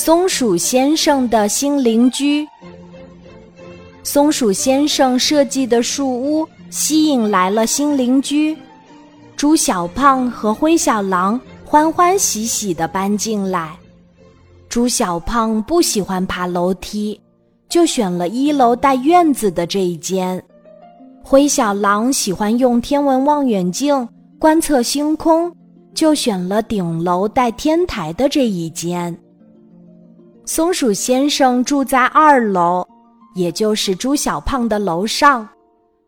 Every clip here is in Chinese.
松鼠先生的新邻居。松鼠先生设计的树屋吸引来了新邻居，猪小胖和灰小狼欢欢喜喜地搬进来。猪小胖不喜欢爬楼梯，就选了一楼带院子的这一间。灰小狼喜欢用天文望远镜观测星空，就选了顶楼带天台的这一间。松鼠先生住在二楼，也就是猪小胖的楼上，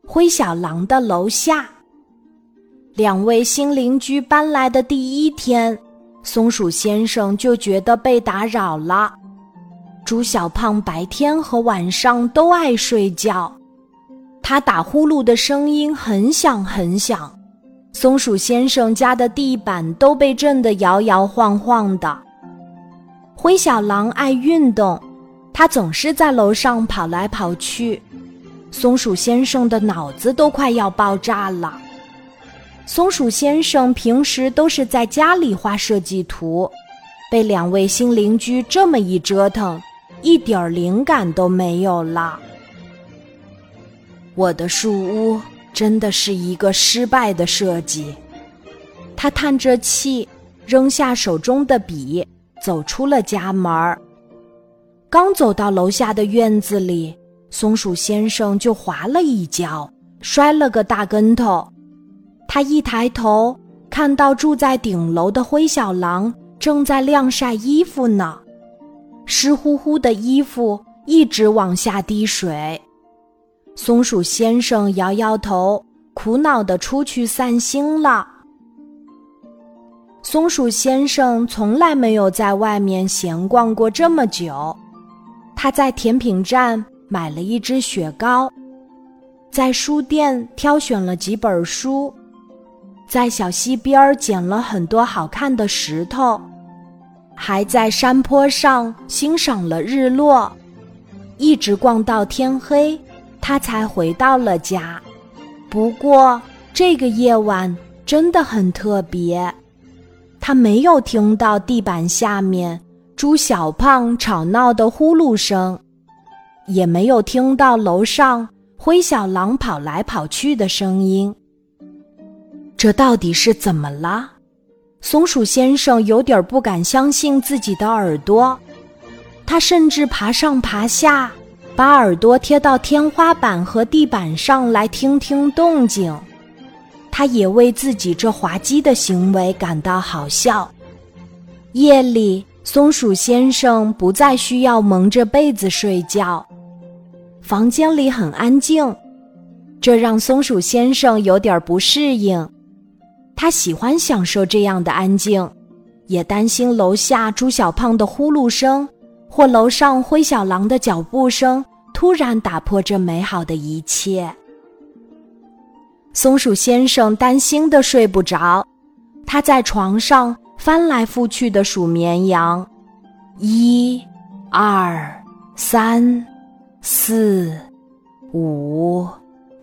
灰小狼的楼下。两位新邻居搬来的第一天，松鼠先生就觉得被打扰了。猪小胖白天和晚上都爱睡觉，他打呼噜的声音很响很响，松鼠先生家的地板都被震得摇摇晃晃的。灰小狼爱运动，他总是在楼上跑来跑去。松鼠先生的脑子都快要爆炸了。松鼠先生平时都是在家里画设计图，被两位新邻居这么一折腾，一点儿灵感都没有了。我的树屋真的是一个失败的设计。他叹着气，扔下手中的笔。走出了家门，刚走到楼下的院子里，松鼠先生就滑了一跤，摔了个大跟头。他一抬头，看到住在顶楼的灰小狼正在晾晒衣服呢，湿乎乎的衣服一直往下滴水。松鼠先生摇摇头，苦恼地出去散心了。松鼠先生从来没有在外面闲逛过这么久。他在甜品站买了一支雪糕，在书店挑选了几本书，在小溪边捡了很多好看的石头，还在山坡上欣赏了日落，一直逛到天黑，他才回到了家。不过这个夜晚真的很特别。他没有听到地板下面猪小胖吵闹的呼噜声，也没有听到楼上灰小狼跑来跑去的声音。这到底是怎么了？松鼠先生有点不敢相信自己的耳朵，他甚至爬上爬下，把耳朵贴到天花板和地板上来听听动静。他也为自己这滑稽的行为感到好笑。夜里，松鼠先生不再需要蒙着被子睡觉，房间里很安静，这让松鼠先生有点不适应。他喜欢享受这样的安静，也担心楼下猪小胖的呼噜声或楼上灰小狼的脚步声突然打破这美好的一切。松鼠先生担心的睡不着，他在床上翻来覆去的数绵羊，一、二、三、四、五、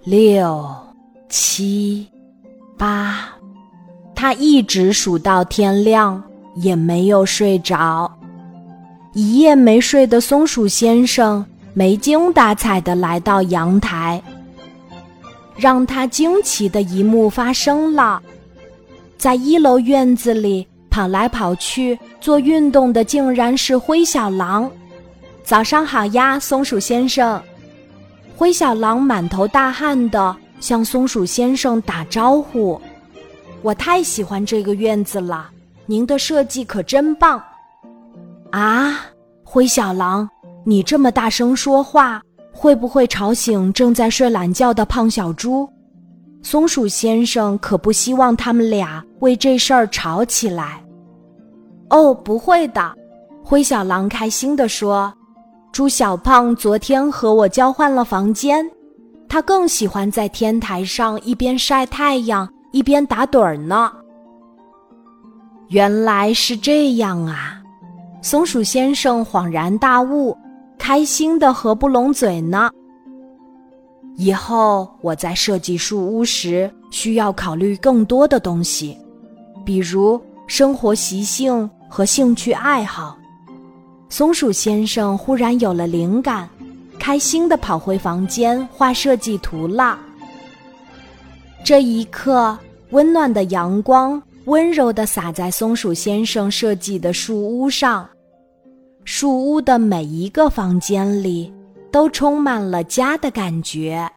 六、七、八，他一直数到天亮，也没有睡着。一夜没睡的松鼠先生没精打采的来到阳台。让他惊奇的一幕发生了，在一楼院子里跑来跑去做运动的，竟然是灰小狼。早上好呀，松鼠先生！灰小狼满头大汗的向松鼠先生打招呼。我太喜欢这个院子了，您的设计可真棒！啊，灰小狼，你这么大声说话。会不会吵醒正在睡懒觉的胖小猪？松鼠先生可不希望他们俩为这事儿吵起来。哦，不会的，灰小狼开心地说：“猪小胖昨天和我交换了房间，他更喜欢在天台上一边晒太阳一边打盹儿呢。”原来是这样啊！松鼠先生恍然大悟。开心的合不拢嘴呢。以后我在设计树屋时，需要考虑更多的东西，比如生活习性和兴趣爱好。松鼠先生忽然有了灵感，开心的跑回房间画设计图了。这一刻，温暖的阳光温柔的洒在松鼠先生设计的树屋上，树屋的每一个房间里都充满了家的感觉。